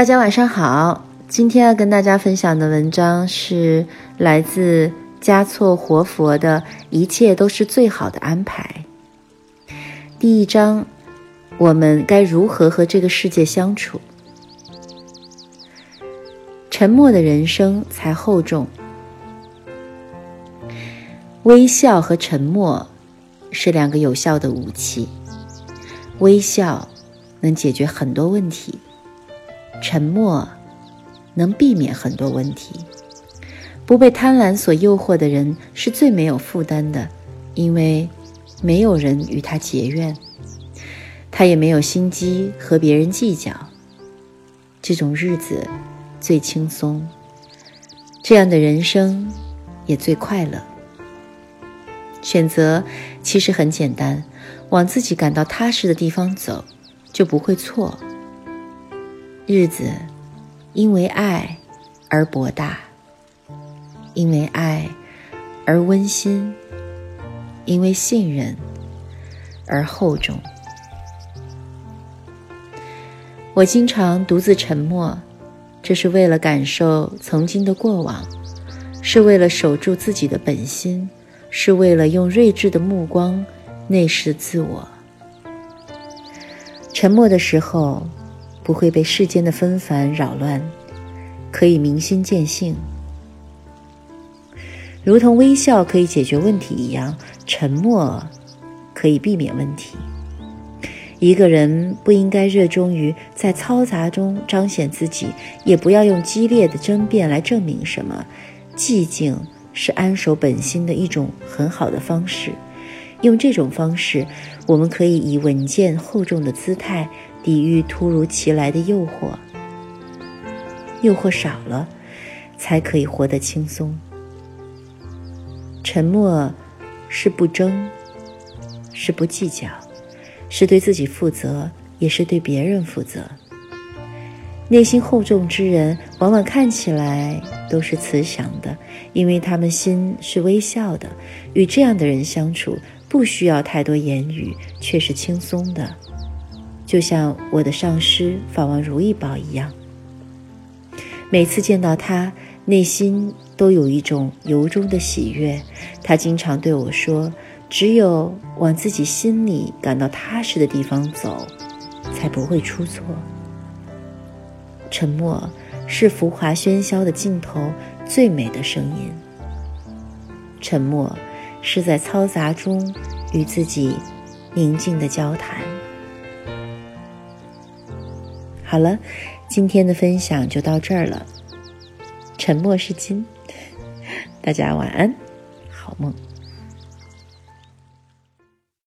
大家晚上好，今天要跟大家分享的文章是来自嘉措活佛的《一切都是最好的安排》。第一章，我们该如何和这个世界相处？沉默的人生才厚重。微笑和沉默是两个有效的武器。微笑能解决很多问题。沉默能避免很多问题。不被贪婪所诱惑的人是最没有负担的，因为没有人与他结怨，他也没有心机和别人计较。这种日子最轻松，这样的人生也最快乐。选择其实很简单，往自己感到踏实的地方走，就不会错。日子因为爱而博大，因为爱而温馨，因为信任而厚重。我经常独自沉默，这是为了感受曾经的过往，是为了守住自己的本心，是为了用睿智的目光内视自我。沉默的时候。不会被世间的纷繁扰乱，可以明心见性，如同微笑可以解决问题一样，沉默可以避免问题。一个人不应该热衷于在嘈杂中彰显自己，也不要用激烈的争辩来证明什么。寂静是安守本心的一种很好的方式。用这种方式，我们可以以稳健厚重的姿态。抵御突如其来的诱惑，诱惑少了，才可以活得轻松。沉默是不争，是不计较，是对自己负责，也是对别人负责。内心厚重之人，往往看起来都是慈祥的，因为他们心是微笑的。与这样的人相处，不需要太多言语，却是轻松的。就像我的上师法王如意宝一样，每次见到他，内心都有一种由衷的喜悦。他经常对我说：“只有往自己心里感到踏实的地方走，才不会出错。”沉默是浮华喧嚣的尽头最美的声音。沉默是在嘈杂中与自己宁静的交谈。好了，今天的分享就到这儿了。沉默是金，大家晚安，好梦。